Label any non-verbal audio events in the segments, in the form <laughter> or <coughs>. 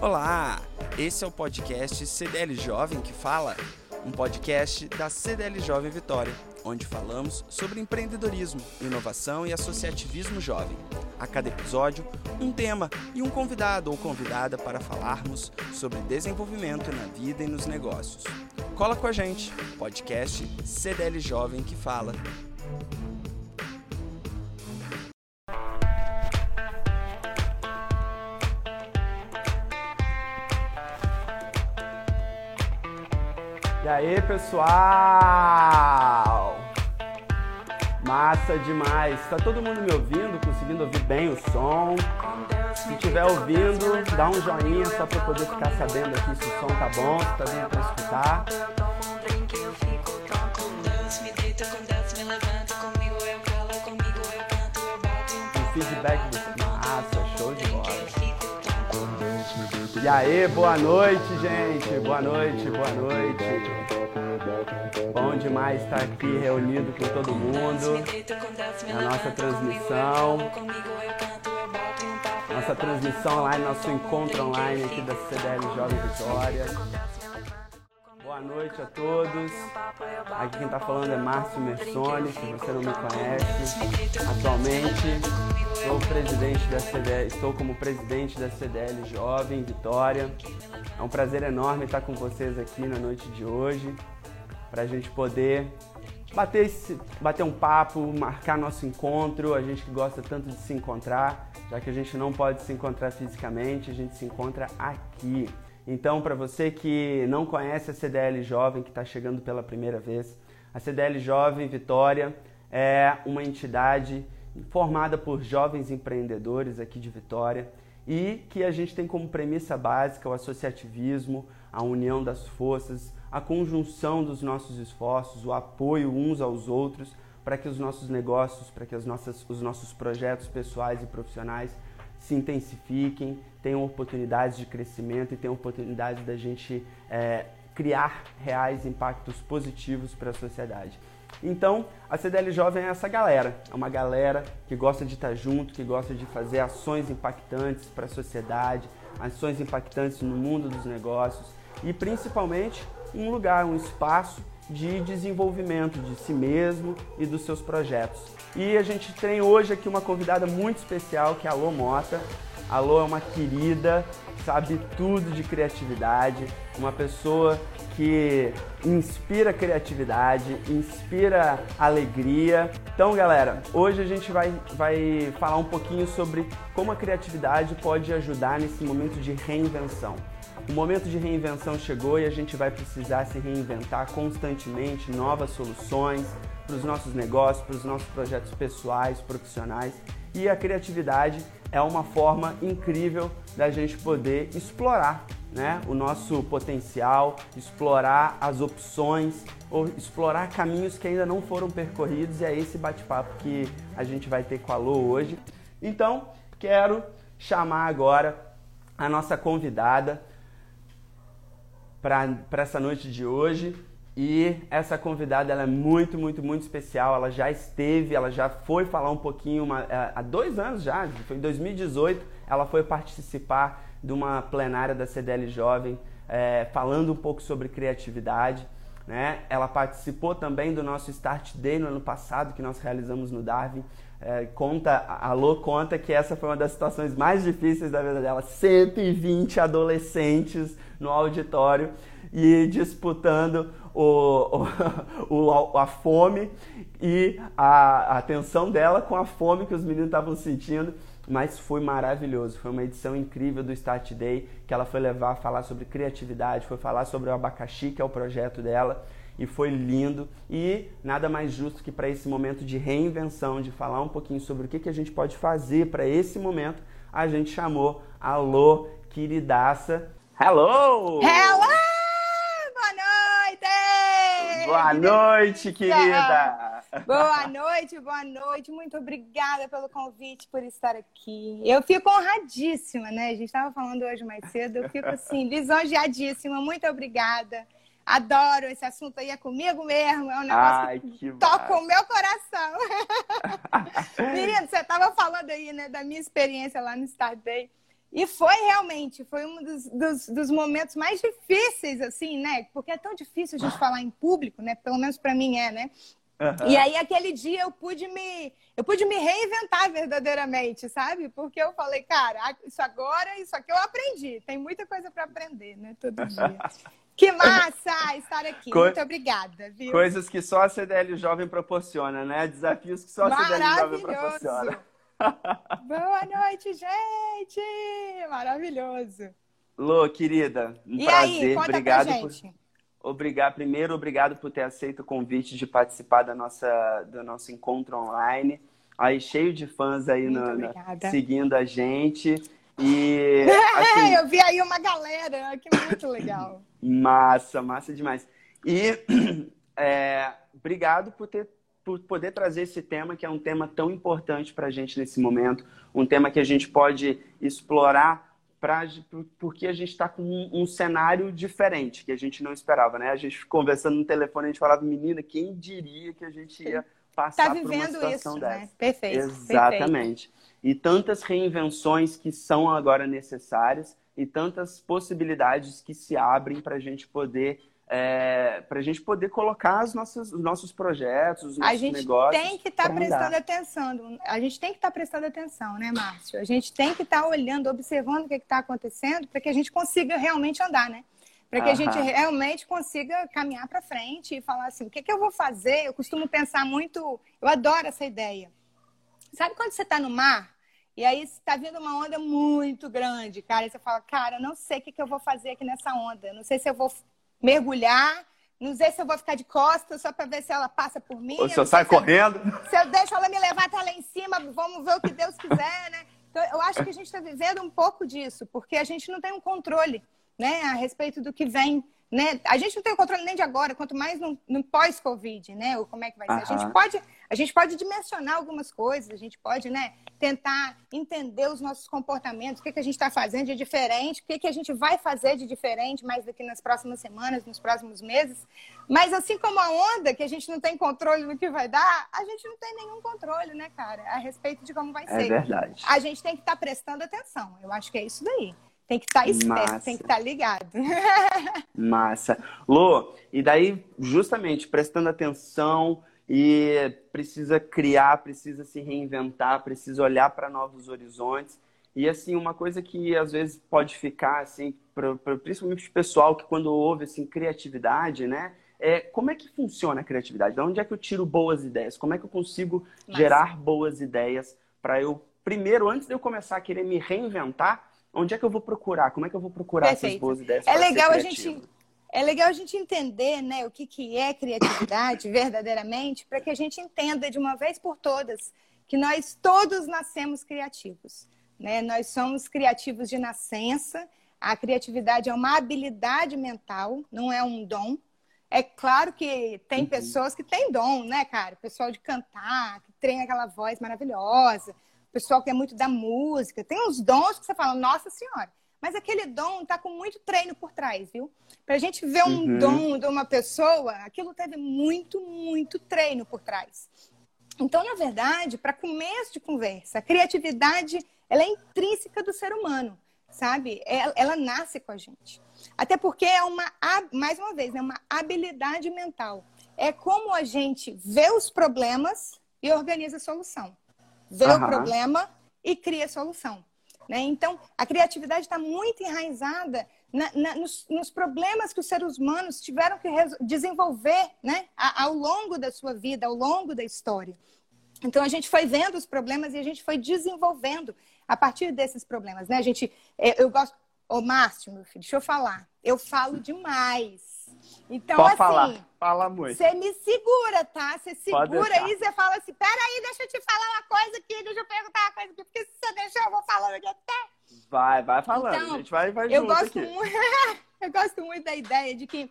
Olá, esse é o podcast CDL Jovem que fala, um podcast da CDL Jovem Vitória, onde falamos sobre empreendedorismo, inovação e associativismo jovem. A cada episódio, um tema e um convidado ou convidada para falarmos sobre desenvolvimento na vida e nos negócios. Cola com a gente, podcast CDL Jovem que fala. Aí, pessoal? Massa demais. Tá todo mundo me ouvindo? Conseguindo ouvir bem o som? Se estiver ouvindo, dá um joinha só para poder ficar sabendo aqui se o som tá bom, se tá dando para escutar. Um feedback do Massa, show de bola. E aí, boa noite, gente. Boa noite, boa noite. Bom demais estar aqui reunido com todo mundo na nossa transmissão. Nossa transmissão online, nosso encontro online aqui da CDL Jovem Vitória. Boa noite a todos. Aqui quem está falando é Márcio Mersoni, se você não me conhece. Atualmente sou presidente da CDL, estou como presidente da CDL Jovem Vitória. É um prazer enorme estar com vocês aqui na noite de hoje, para a gente poder bater, esse, bater um papo, marcar nosso encontro. A gente que gosta tanto de se encontrar, já que a gente não pode se encontrar fisicamente, a gente se encontra aqui. Então, para você que não conhece a CDL Jovem, que está chegando pela primeira vez, a CDL Jovem Vitória é uma entidade formada por jovens empreendedores aqui de Vitória e que a gente tem como premissa básica o associativismo, a união das forças, a conjunção dos nossos esforços, o apoio uns aos outros para que os nossos negócios, para que as nossas, os nossos projetos pessoais e profissionais se intensifiquem, tenham oportunidades de crescimento e tenham oportunidades da gente é, criar reais impactos positivos para a sociedade. Então, a CDL Jovem é essa galera, é uma galera que gosta de estar junto, que gosta de fazer ações impactantes para a sociedade, ações impactantes no mundo dos negócios e principalmente um lugar, um espaço de desenvolvimento de si mesmo e dos seus projetos. E a gente tem hoje aqui uma convidada muito especial que é a Lô Mota. A Lô é uma querida, sabe tudo de criatividade, uma pessoa que inspira criatividade, inspira alegria. Então, galera, hoje a gente vai, vai falar um pouquinho sobre como a criatividade pode ajudar nesse momento de reinvenção. O momento de reinvenção chegou e a gente vai precisar se reinventar constantemente, novas soluções para os nossos negócios, para os nossos projetos pessoais, profissionais. E a criatividade é uma forma incrível da gente poder explorar né, o nosso potencial, explorar as opções ou explorar caminhos que ainda não foram percorridos e é esse bate-papo que a gente vai ter com a Lô hoje. Então, quero chamar agora a nossa convidada, para essa noite de hoje. E essa convidada ela é muito, muito, muito especial. Ela já esteve, ela já foi falar um pouquinho uma, é, há dois anos já, foi em 2018, ela foi participar de uma plenária da CDL Jovem é, falando um pouco sobre criatividade. Né? Ela participou também do nosso Start Day no ano passado, que nós realizamos no Darwin. É, conta, a Lô conta que essa foi uma das situações mais difíceis da vida dela. 120 adolescentes no auditório e disputando o, <laughs> o, a fome e a, a atenção dela com a fome que os meninos estavam sentindo. Mas foi maravilhoso, foi uma edição incrível do Start Day que ela foi levar a falar sobre criatividade, foi falar sobre o abacaxi, que é o projeto dela, e foi lindo. E nada mais justo que para esse momento de reinvenção, de falar um pouquinho sobre o que, que a gente pode fazer para esse momento, a gente chamou a Lô, queridaça, Hello! Hello! Boa noite! Boa noite, querida! Boa noite, boa noite. Muito obrigada pelo convite, por estar aqui. Eu fico honradíssima, né? A gente estava falando hoje mais cedo. Eu fico assim, <laughs> lisonjeadíssima. Muito obrigada. Adoro esse assunto aí, é comigo mesmo. É um negócio Ai, que, que toca o meu coração. <laughs> <laughs> Menino, você estava falando aí, né, da minha experiência lá no Start Day. E foi realmente, foi um dos, dos, dos, momentos mais difíceis, assim, né? Porque é tão difícil a gente falar em público, né? Pelo menos para mim é, né? Uhum. E aí, aquele dia, eu pude me eu pude me reinventar verdadeiramente, sabe? Porque eu falei, cara, isso agora, isso aqui eu aprendi. Tem muita coisa para aprender, né? Todo dia. <laughs> que massa estar aqui. Co Muito obrigada, viu? Coisas que só a CDL Jovem proporciona, né? Desafios que só a CDL Jovem proporciona. Boa noite, gente! Maravilhoso. Lô, querida, um e prazer. Aí, obrigado por obrigado primeiro, obrigado por ter aceito o convite de participar da nossa do nosso encontro online. Aí cheio de fãs aí no, no, seguindo a gente. E <laughs> assim, eu vi aí uma galera, que muito legal. Massa, massa demais. E <clears throat> é, obrigado por ter por poder trazer esse tema, que é um tema tão importante para a gente nesse momento, um tema que a gente pode explorar pra, porque a gente está com um, um, cenário diferente, que a gente não esperava, né? A gente conversando no telefone, a gente falava, menina, quem diria que a gente ia passar tá por uma situação isso, né? dessa? Né? Perfeito. Exatamente. Perfeito. E tantas reinvenções que são agora necessárias e tantas possibilidades que se abrem para a gente poder é, para a gente poder colocar os nossos, os nossos projetos, os nossos negócios. A gente tem que estar tá prestando atenção. A gente tem que estar tá prestando atenção, né, Márcio? A gente tem que estar tá olhando, observando o que está acontecendo para que a gente consiga realmente andar, né? Para que Aham. a gente realmente consiga caminhar para frente e falar assim: o que, que eu vou fazer? Eu costumo pensar muito, eu adoro essa ideia. Sabe quando você está no mar e aí está vindo uma onda muito grande, cara, e você fala: cara, eu não sei o que, que eu vou fazer aqui nessa onda. Não sei se eu vou mergulhar. Não sei se eu vou ficar de costas só para ver se ela passa por mim. Ou se eu saio correndo. Se eu, se eu deixo ela me levar até lá em cima, vamos ver o que Deus quiser, né? Então, eu acho que a gente está vivendo um pouco disso, porque a gente não tem um controle né, a respeito do que vem né? A gente não tem o controle nem de agora, quanto mais no, no pós-Covid, né? Ou como é que vai ser. A gente pode, a gente pode dimensionar algumas coisas, a gente pode, né, tentar entender os nossos comportamentos, o que, que a gente está fazendo de diferente, o que, que a gente vai fazer de diferente mais daqui nas próximas semanas, nos próximos meses. Mas assim como a onda, que a gente não tem controle do que vai dar, a gente não tem nenhum controle, né, cara, a respeito de como vai é ser. É verdade. A gente tem que estar tá prestando atenção. Eu acho que é isso daí. Tem que estar tá esperto, Massa. tem que estar tá ligado. <laughs> Massa. Lô, e daí, justamente, prestando atenção e precisa criar, precisa se reinventar, precisa olhar para novos horizontes. E, assim, uma coisa que às vezes pode ficar, assim, pra, pra, principalmente o pessoal que quando ouve, assim, criatividade, né? É, como é que funciona a criatividade? De onde é que eu tiro boas ideias? Como é que eu consigo Massa. gerar boas ideias para eu, primeiro, antes de eu começar a querer me reinventar, Onde é que eu vou procurar? Como é que eu vou procurar Perfeito. essas boas ideias? É legal a gente é legal a gente entender né, o que, que é criatividade <coughs> verdadeiramente, para que a gente entenda de uma vez por todas que nós todos nascemos criativos. Né? Nós somos criativos de nascença. A criatividade é uma habilidade mental, não é um dom. É claro que tem uhum. pessoas que têm dom, né, cara? O pessoal de cantar, que tem aquela voz maravilhosa, pessoal que é muito da música, tem uns dons que você fala, nossa senhora. Mas aquele dom está com muito treino por trás, viu? Para a gente ver um uhum. dom de uma pessoa, aquilo teve muito, muito treino por trás. Então, na verdade, para começo de conversa, a criatividade ela é intrínseca do ser humano, sabe? Ela, ela nasce com a gente. Até porque é uma, mais uma vez, é uma habilidade mental. É como a gente vê os problemas e organiza a solução vê uhum. o problema e cria a solução. Né? Então, a criatividade está muito enraizada na, na, nos, nos, problemas que os seres humanos tiveram que desenvolver né? A, ao longo da sua vida, ao longo da história. Então, a gente foi vendo os problemas e a gente foi desenvolvendo a partir desses problemas. Né? A gente, é, eu gosto. Ô, Márcio, meu filho, deixa eu falar. Eu falo demais. Então, Pode assim, falar. Fala muito. Você me segura, tá? Você segura aí, você fala assim, peraí, deixa eu te falar uma coisa aqui, deixa eu perguntar uma coisa aqui, porque se você deixar, eu vou falando aqui até. Vai, vai falando, então, a gente vai, vai eu gosto aqui. Muito, <laughs> eu gosto muito da ideia de que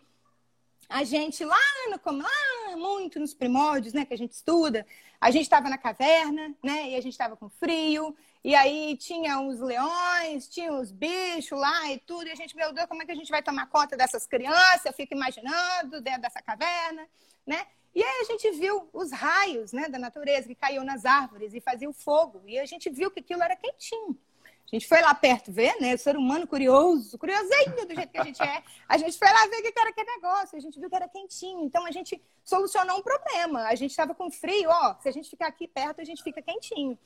a gente lá, no, lá muito nos primórdios, né, que a gente estuda, a gente estava na caverna, né, e a gente estava com frio, e aí tinha os leões, tinha os bichos lá e tudo, e a gente, meu Deus, como é que a gente vai tomar conta dessas crianças? Eu fico imaginando dentro dessa caverna, né? E aí a gente viu os raios, né, da natureza que caíam nas árvores e faziam fogo, e a gente viu que aquilo era quentinho. A gente foi lá perto ver, né? O ser humano curioso, curiosinho do jeito que a gente é. A gente foi lá ver o que era aquele negócio. A gente viu que era quentinho. Então a gente solucionou um problema. A gente estava com frio, ó. Se a gente ficar aqui perto, a gente fica quentinho.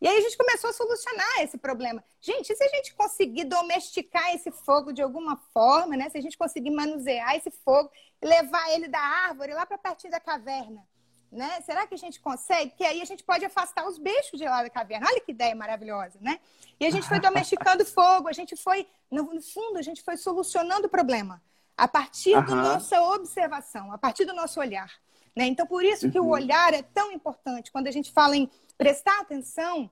E aí a gente começou a solucionar esse problema. Gente, se a gente conseguir domesticar esse fogo de alguma forma, né? Se a gente conseguir manusear esse fogo e levar ele da árvore lá para pertinho da caverna, né? Será que a gente consegue? Que aí a gente pode afastar os bichos de lá da caverna. Olha que ideia maravilhosa, né? E a gente foi domesticando <laughs> fogo, a gente foi, no, fundo, a gente foi solucionando o problema a partir uhum. da nossa observação, a partir do nosso olhar. Né? Então, por isso que uhum. o olhar é tão importante. Quando a gente fala em prestar atenção,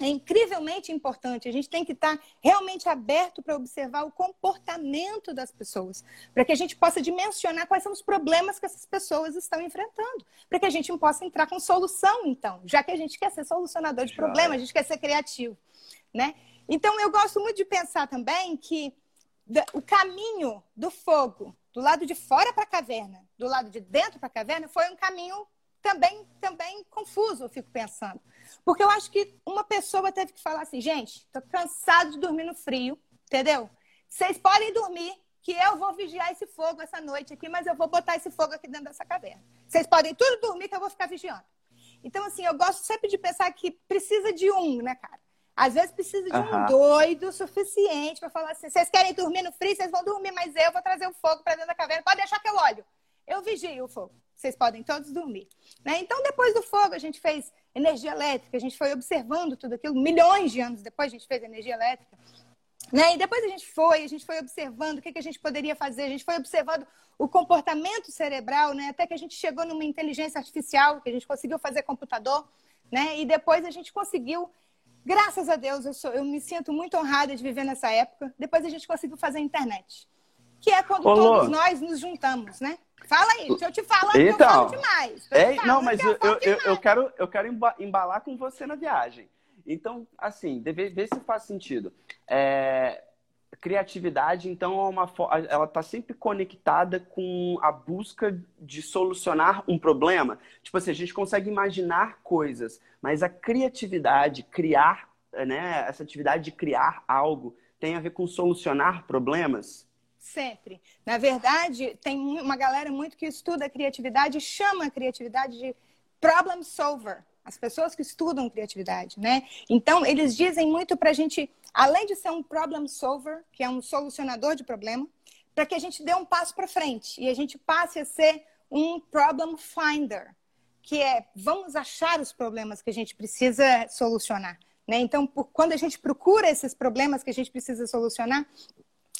é incrivelmente importante. A gente tem que estar realmente aberto para observar o comportamento das pessoas, para que a gente possa dimensionar quais são os problemas que essas pessoas estão enfrentando, para que a gente possa entrar com solução, então, já que a gente quer ser solucionador de problemas, a gente quer ser criativo, né? Então, eu gosto muito de pensar também que o caminho do fogo, do lado de fora para a caverna, do lado de dentro para a caverna, foi um caminho também, também confuso, eu fico pensando. Porque eu acho que uma pessoa teve que falar assim, gente, tô cansado de dormir no frio, entendeu? Vocês podem dormir, que eu vou vigiar esse fogo essa noite aqui, mas eu vou botar esse fogo aqui dentro dessa caverna. Vocês podem tudo dormir, que eu vou ficar vigiando. Então, assim, eu gosto sempre de pensar que precisa de um, né, cara? Às vezes precisa de um doido suficiente para falar assim: vocês querem dormir no frio, vocês vão dormir, mas eu vou trazer o fogo para dentro da caverna. Pode deixar que eu olho. Eu vigio o fogo. Vocês podem todos dormir. Né? Então, depois do fogo, a gente fez energia elétrica, a gente foi observando tudo aquilo. Milhões de anos depois, a gente fez energia elétrica. Né? E depois a gente foi, a gente foi observando o que, que a gente poderia fazer, a gente foi observando o comportamento cerebral, né? até que a gente chegou numa inteligência artificial, que a gente conseguiu fazer computador, né? e depois a gente conseguiu, graças a Deus, eu, sou, eu me sinto muito honrada de viver nessa época, depois a gente conseguiu fazer a internet, que é quando Ô, todos nós nos juntamos, né? Fala aí, deixa eu te falar então, eu falo demais. É, não, mas eu, eu, eu, eu, quero, eu quero embalar com você na viagem. Então, assim, deve, ver se faz sentido. É, criatividade, então, é uma, ela está sempre conectada com a busca de solucionar um problema. Tipo assim, a gente consegue imaginar coisas, mas a criatividade, criar, né, essa atividade de criar algo, tem a ver com solucionar problemas? Sempre. Na verdade, tem uma galera muito que estuda a criatividade e chama a criatividade de problem solver. As pessoas que estudam criatividade, né? Então, eles dizem muito para a gente, além de ser um problem solver, que é um solucionador de problema, para que a gente dê um passo para frente e a gente passe a ser um problem finder, que é vamos achar os problemas que a gente precisa solucionar. Né? Então, por, quando a gente procura esses problemas que a gente precisa solucionar,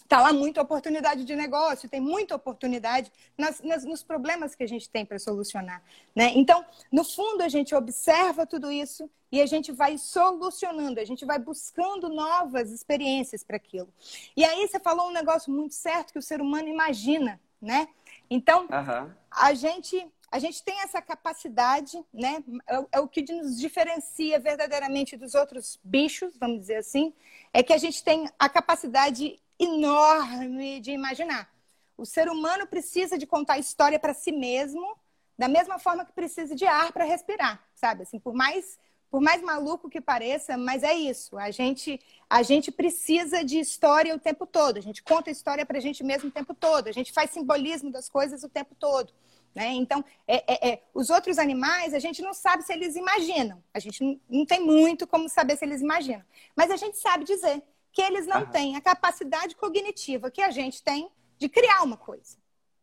Está lá muita oportunidade de negócio, tem muita oportunidade nas, nas, nos problemas que a gente tem para solucionar. Né? Então, no fundo, a gente observa tudo isso e a gente vai solucionando, a gente vai buscando novas experiências para aquilo. E aí você falou um negócio muito certo que o ser humano imagina, né? Então, uhum. a gente a gente tem essa capacidade, né? É, é, o que nos diferencia verdadeiramente dos outros bichos, vamos dizer assim, é que a gente tem a capacidade enorme de imaginar. O ser humano precisa de contar história para si mesmo, da mesma forma que precisa de ar para respirar, sabe? Assim, por mais por mais maluco que pareça, mas é isso. A gente a gente precisa de história o tempo todo. A gente conta história para a gente mesmo o tempo todo. A gente faz simbolismo das coisas o tempo todo. Né? Então, é, é, é, os outros animais, a gente não sabe se eles imaginam. A gente não, não tem muito como saber se eles imaginam. Mas a gente sabe dizer que eles não têm a capacidade cognitiva que a gente tem de criar uma coisa.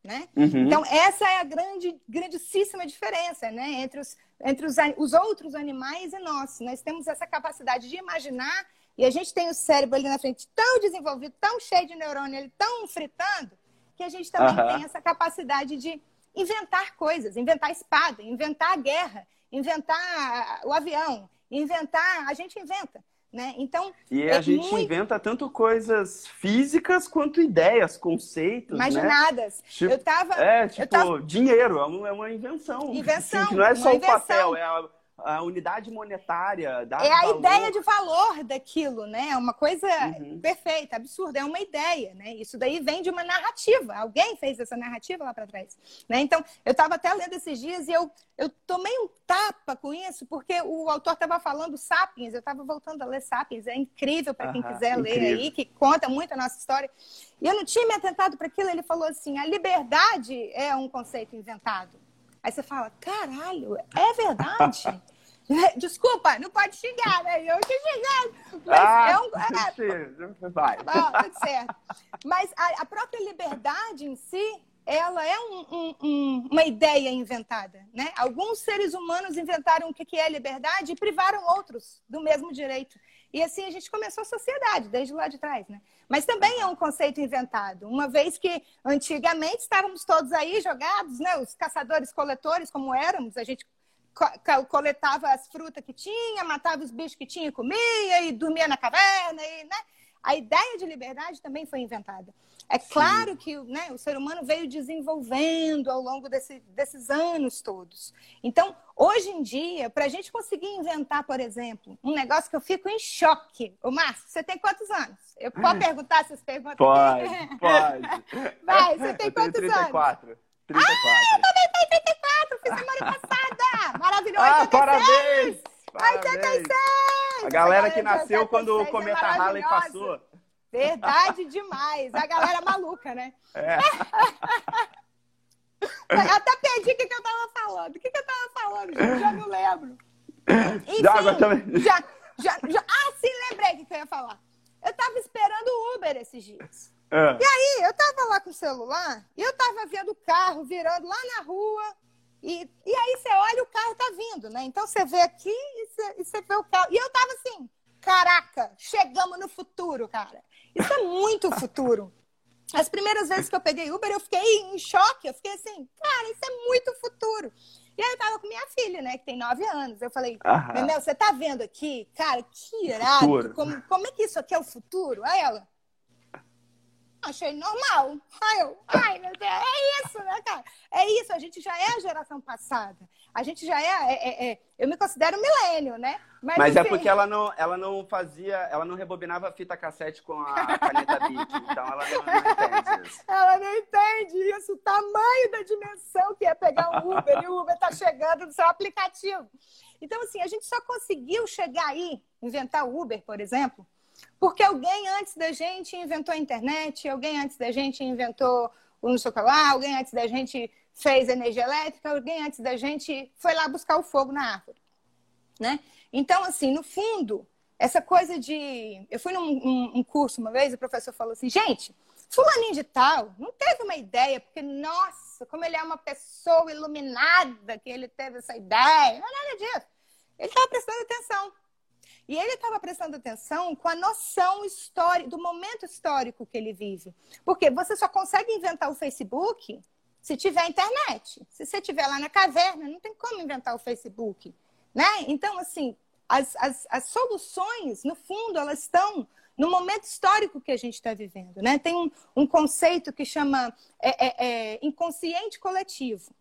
Né? Uhum. Então, essa é a grande, grandíssima diferença né? entre, os, entre os, os outros animais e nós. Nós temos essa capacidade de imaginar e a gente tem o cérebro ali na frente tão desenvolvido, tão cheio de neurônio, ele tão fritando, que a gente também uhum. tem essa capacidade de inventar coisas, inventar espada, inventar a guerra, inventar o avião, inventar. A gente inventa. Né? Então, e é a gente muito... inventa tanto coisas físicas quanto ideias, conceitos. Imaginadas. Né? Tipo, eu tava. É, tipo, tava... dinheiro, é uma, é uma invenção. Invenção. Assim, <laughs> não é só o papel, é a, a unidade monetária. é a valor. ideia de valor daquilo, né? É uma coisa uhum. perfeita, absurda. É uma ideia, né? Isso daí vem de uma narrativa. Alguém fez essa narrativa lá para trás. Né? Então, eu estava até lendo esses dias e eu, eu tomei um tapa com isso, porque o autor estava falando Sapiens, eu estava voltando a ler Sapiens. É incrível para quem uhum, quiser incrível. ler aí, que conta muito a nossa história. E eu não tinha me atentado para aquilo. Ele falou assim: a liberdade é um conceito inventado. Aí você fala, caralho, é verdade? <laughs> Desculpa, não pode xingar, né? Eu te xingando. Mas ah, é um. É, vai. Bom, tudo certo. Mas a, a, própria liberdade em si, ela é um, um, um, uma ideia inventada, né? Alguns seres humanos inventaram o que é liberdade e privaram outros do mesmo direito. E assim a gente começou a sociedade, desde lá de trás, né? Mas também é um conceito inventado, uma vez que antigamente estávamos todos aí jogados, né? Os caçadores-coletores, como éramos, a gente coletava as frutas que tinha, matava os bichos que tinha e comia, e dormia na caverna, e, né? A ideia de liberdade também foi inventada. É claro Sim. que né, o ser humano veio desenvolvendo ao longo desse, desses anos todos. Então, hoje em dia, para a gente conseguir inventar, por exemplo, um negócio que eu fico em choque. O Márcio, você tem quantos anos? Eu posso perguntar essas perguntas? Pode, <laughs> pode. Vai, você <laughs> tem quantos 34. anos? 34. Ah, eu também tenho 34, fiz semana <laughs> passada. Maravilhoso. Ah, parabéns! parabéns. 86! A galera que nasceu quando o é cometa é Halley passou. Verdade demais. A galera maluca, né? É. <laughs> até perdi o que, que eu tava falando. O que, que eu tava falando, gente? Já não lembro. <laughs> Enfim, já, também. Já, já, já, Ah, sim, lembrei o que, que eu ia falar. Eu tava esperando o Uber esses dias. É. E aí, eu tava lá com o celular e eu tava vendo o carro virando lá na rua. E, e aí você olha o carro tá vindo, né? Então você vê aqui e você, e você vê o carro. E eu tava assim, caraca, chegamos no futuro, cara. Isso é muito futuro. As primeiras vezes que eu peguei Uber, eu fiquei em choque. Eu fiquei assim, cara, isso é muito futuro. E aí eu tava com minha filha, né, que tem nove anos. Eu falei, Meu, você tá vendo aqui? Cara, que irado. Como, como é que isso aqui é o futuro? Aí ela, achei normal. Aí eu, ai meu Deus, é isso, né, cara? É isso, a gente já é a geração passada. A gente já é, é, é, é eu me considero milênio, né? Mas, Mas é assim... é porque ela não, ela não fazia, ela não rebobinava a fita cassete com a caneta Bic, então ela não, não, entende isso. <laughs> Ela não entende isso, o tamanho da dimensão que é pegar um Uber e o Uber tá chegando no seu aplicativo. Então, assim, a gente só conseguiu chegar aí, inventar o Uber, por exemplo, porque alguém antes da gente inventou a internet, alguém antes da gente inventou o não sei o que lá, alguém antes da gente fez energia elétrica, alguém antes da gente foi lá buscar o fogo na árvore, né? Então, assim, no fundo, essa coisa de... Eu fui num um, um curso uma vez, o professor falou assim, gente, fulaninho de tal não teve uma ideia, porque, nossa, como ele é uma pessoa iluminada que ele teve essa ideia. Não é nada disso. Ele estava prestando atenção. E ele estava prestando atenção com a noção histórica, do momento histórico que ele vive. Porque você só consegue inventar o Facebook se tiver internet. Se você estiver lá na caverna, não tem como inventar o Facebook. Né? Então, assim, as, as, as soluções, no fundo, elas estão no momento histórico que a gente está vivendo. Né? Tem um, um, conceito que chama é, é, é, inconsciente coletivo,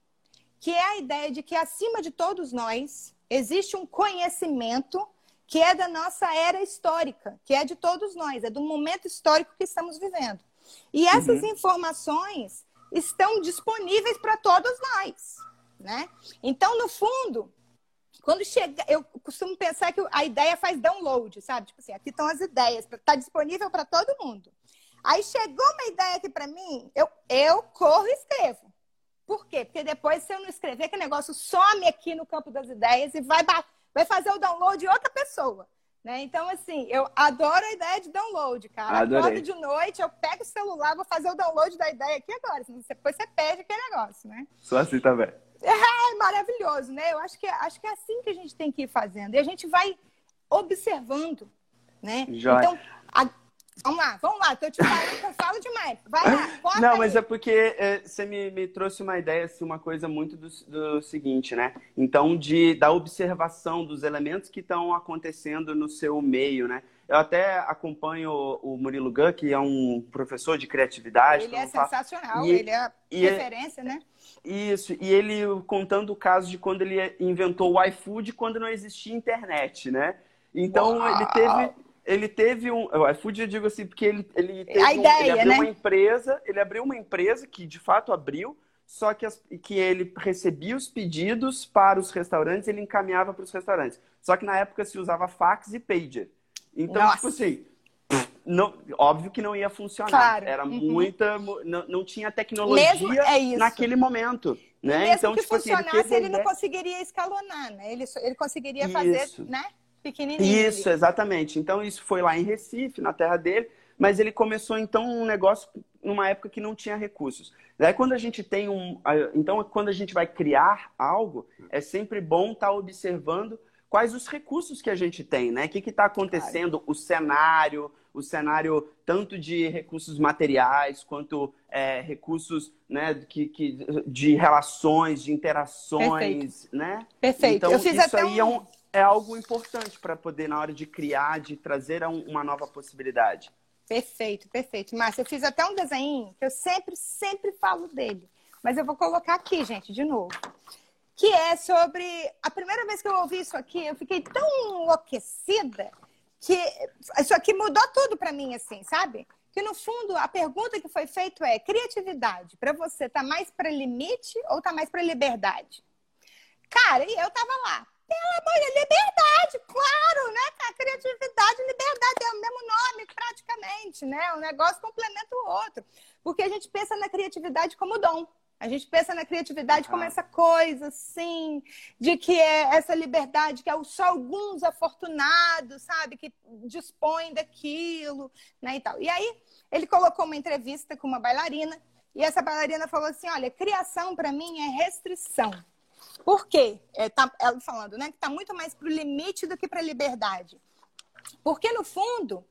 que é a ideia de que acima de todos nós existe um conhecimento que é da nossa era histórica, que é de todos nós, é do momento histórico que estamos vivendo. E essas uhum. informações estão disponíveis para todos nós, né? Então, no fundo, quando chega, eu costumo pensar que a ideia faz download, sabe? Tipo assim, aqui estão as ideias, está disponível para todo mundo. Aí chegou uma ideia aqui para mim, eu, eu corro e escrevo. Por quê? Porque depois, se eu não escrever, que negócio some aqui no campo das ideias e vai bater vai fazer o download de outra pessoa. Né? Então, assim, eu adoro a ideia de download, cara. Adorei. Acordo de noite, eu pego o celular, vou fazer o download da ideia aqui agora. Depois você perde aquele negócio, né? Só assim também. <laughs> É maravilhoso, né? Eu acho que, acho que é assim que a gente tem que ir fazendo. E a gente vai observando, né? Já. Então, a, Vamos lá, vamos lá, tô te falando que eu falo demais. Vai lá, <laughs> Não, aí. mas é porque é, você me, me, trouxe uma ideia, assim, uma coisa muito do, do, seguinte, né? Então, de, da observação dos elementos que estão acontecendo no seu meio, né? Eu até acompanho o Murilo Gun, que é um professor de criatividade. Ele é sensacional, e, ele é é referência, né? Isso, e ele contando o caso de quando ele inventou o iFood quando não existia internet, né? Então Uau. ele teve ele teve um. O iFood eu digo assim, porque ele, ele teve a um, ideia, ele abriu né? uma empresa, ele abriu uma empresa que de fato abriu, só que, as, que ele recebia os pedidos para os restaurantes, ele encaminhava para os restaurantes. Só que na época se usava fax e pager. Então, Nossa. tipo assim, não, óbvio que não ia funcionar. Claro. Era uhum. muita. Não, não tinha tecnologia é naquele momento. Né? Mesmo então, que tipo funcionasse, assim, ele, ele, não conseguiria escalonar, né? Ele, ele conseguiria fazer, isso. né? Pequenininho. Isso, exatamente. Então, isso foi lá em Recife, na terra dele, mas ele começou, então, um negócio numa época que não tinha recursos. Daí, quando a gente tem um. Então, quando a gente vai criar algo, é sempre bom estar tá observando quais os recursos que a gente tem, né? O que está acontecendo, claro. o cenário, o cenário tanto de recursos materiais quanto é, recursos né, que, que, de relações, de interações, Perfeito. né? Perfeito. Então, Eu fiz isso até aí um... é, um, é algo importante para poder, na hora de criar, de trazer uma nova possibilidade. Perfeito, perfeito. Márcia, eu fiz até um desenho que eu sempre, sempre falo dele. Mas eu vou colocar aqui, gente, de novo. Que é sobre. A primeira vez que eu ouvi isso aqui, eu fiquei tão enlouquecida que isso aqui mudou tudo para mim, assim, sabe? Que no fundo a pergunta que foi feita é: criatividade, para você, tá mais para limite ou tá mais para liberdade? Cara, e eu tava lá. Pelo amor de liberdade, claro, né? A criatividade e liberdade é o mesmo nome, praticamente, né? Um negócio complementa o outro. Porque a gente pensa na criatividade como dom. A gente pensa na criatividade como essa coisa, assim, de que é essa liberdade, que é só alguns afortunados, sabe, que dispõem daquilo, né, e tal. E aí, ele colocou uma entrevista com uma bailarina, e essa bailarina falou assim, olha, criação para mim é restrição. Por quê? É, tá, ela falando, né, que está muito mais para o limite do que para a liberdade. Porque, no fundo,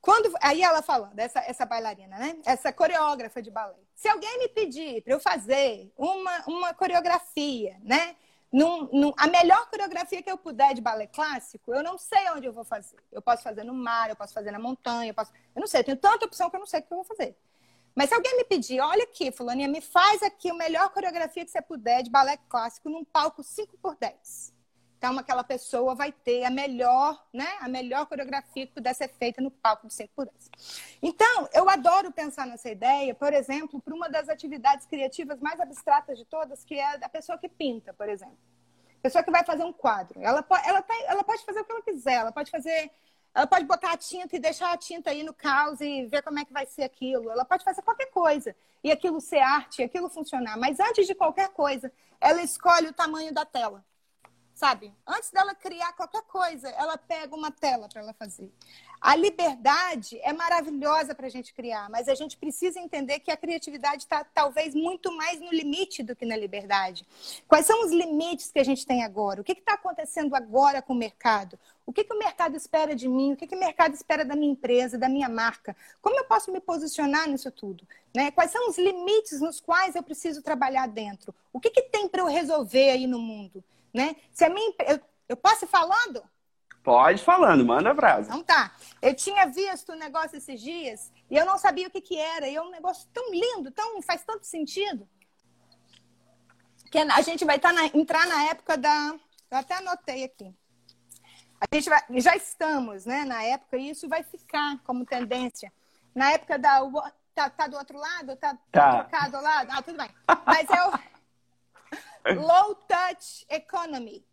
quando, aí ela falando, essa, essa bailarina, né? Essa coreógrafa de balé. Se alguém me pedir para eu fazer uma, uma coreografia, né? Num, num, a melhor coreografia que eu puder de balé clássico, eu não sei onde eu vou fazer. Eu posso fazer no mar, eu posso fazer na montanha, eu posso. Eu não sei, eu tenho tanta opção que eu não sei o que eu vou fazer. Mas se alguém me pedir, olha aqui, Fulaninha, me faz aqui a melhor coreografia que você puder de balé clássico num palco 5 por 10 então, aquela pessoa vai ter a melhor, né, a melhor coreografia que puder ser feita no palco de 5 por 10. Então, eu adoro pensar nessa ideia, por exemplo, para uma das atividades criativas mais abstratas de todas, que é a pessoa que pinta, por exemplo. A pessoa que vai fazer um quadro. Ela, ela, tá, ela pode fazer o que ela quiser, ela pode fazer ela pode botar a tinta e deixar a tinta aí no caos e ver como é que vai ser aquilo. Ela pode fazer qualquer coisa e aquilo ser arte, aquilo funcionar. Mas antes de qualquer coisa, ela escolhe o tamanho da tela sabe? Antes dela criar qualquer coisa, ela pega uma tela para ela fazer. A liberdade é maravilhosa para a gente criar, mas a gente precisa entender que a criatividade está talvez muito mais no limite do que na liberdade. Quais são os limites que a gente tem agora? O que está acontecendo agora com o mercado? O que, que o mercado espera de mim? O que, que o mercado espera da minha empresa, da minha marca? Como eu posso me posicionar nisso tudo? Né? Quais são os limites nos quais eu preciso trabalhar dentro? O que, que tem para eu resolver aí no mundo? Né? Se a minha, eu, eu posso ir falando? Pode falando, manda brasa. Então tá. Eu tinha visto um negócio esses dias e eu não sabia o que, que era. E é um negócio tão lindo, tão, faz tanto sentido. Que a gente vai tá na, entrar na época da. Eu até anotei aqui. A gente vai, já estamos né, na época, e isso vai ficar como tendência. Na época da. Tá, tá do outro lado? Tá, tá. trocado ao lado? Ah, tudo bem. Mas o. low touch economy.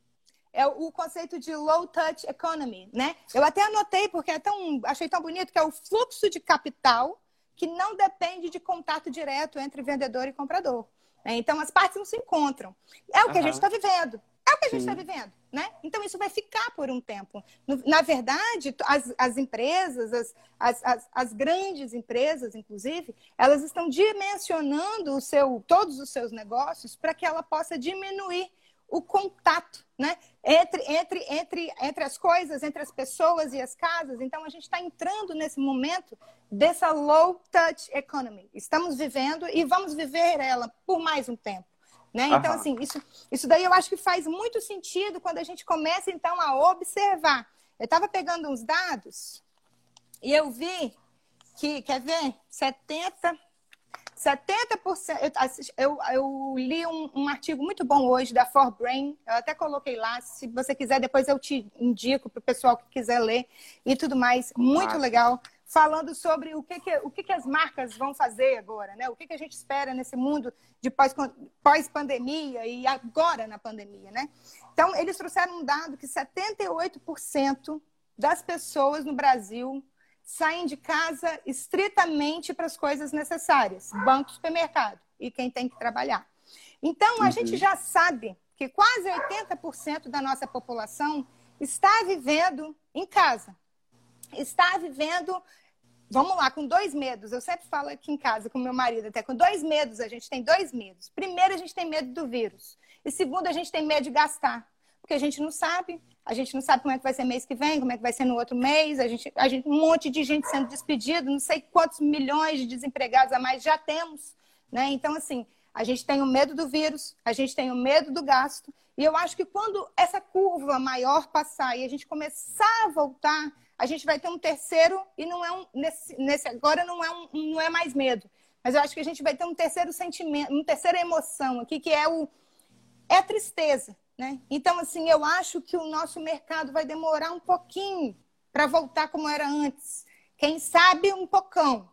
É o conceito de low touch economy, né? Eu até anotei porque é tão, achei tão bonito que é o fluxo de capital que não depende de contato direto entre vendedor e comprador. Né? Então as partes não se encontram. É o que uhum. a gente está vivendo. É o que a gente está vivendo, né? Então isso vai ficar por um tempo. Na verdade, as, as empresas, as, as, as, as grandes empresas, inclusive, elas estão dimensionando o seu, todos os seus negócios para que ela possa diminuir o contato né? entre, entre, entre, entre as coisas, entre as pessoas e as casas. Então, a gente está entrando nesse momento dessa low touch economy. Estamos vivendo e vamos viver ela por mais um tempo. Né? Então, assim, isso, isso daí eu acho que faz muito sentido quando a gente começa, então, a observar. Eu estava pegando uns dados, E eu vi que, quer ver? 70, 70%. Eu, eu li um, um, artigo muito bom hoje da Forbrain, eu até coloquei lá. Se você quiser, depois eu te indico para o pessoal que quiser ler e tudo mais. Muito Nossa. legal. Falando sobre o que, que o que, que, as marcas vão fazer agora, né? O que, que a gente espera nesse mundo de pós-pandemia pós e agora na pandemia, né? Então, eles trouxeram um dado que 78% das pessoas no Brasil saem de casa estritamente para as coisas necessárias, banco, supermercado e quem tem que trabalhar. Então, a uhum. gente já sabe que quase 80% da nossa população está vivendo em casa. Está vivendo, vamos lá, com dois medos. Eu sempre falo aqui em casa com meu marido, até com dois medos, a gente tem dois medos. Primeiro, a gente tem medo do vírus. E segundo, a gente tem medo de gastar. Porque a gente não sabe a gente não sabe como é que vai ser mês que vem, como é que vai ser no outro mês. A gente, a gente, um monte de gente sendo despedido, não sei quantos milhões de desempregados a mais já temos. Né? Então, assim, a gente tem o medo do vírus, a gente tem o medo do gasto. E eu acho que quando essa curva maior passar e a gente começar a voltar, a gente vai ter um terceiro, e não é um. Nesse, nesse agora não é, um, não é mais medo. Mas eu acho que a gente vai ter um terceiro sentimento, uma terceira emoção aqui, que é o é a tristeza. Né? Então, assim, eu acho que o nosso mercado vai demorar um pouquinho para voltar como era antes. Quem sabe um pocão.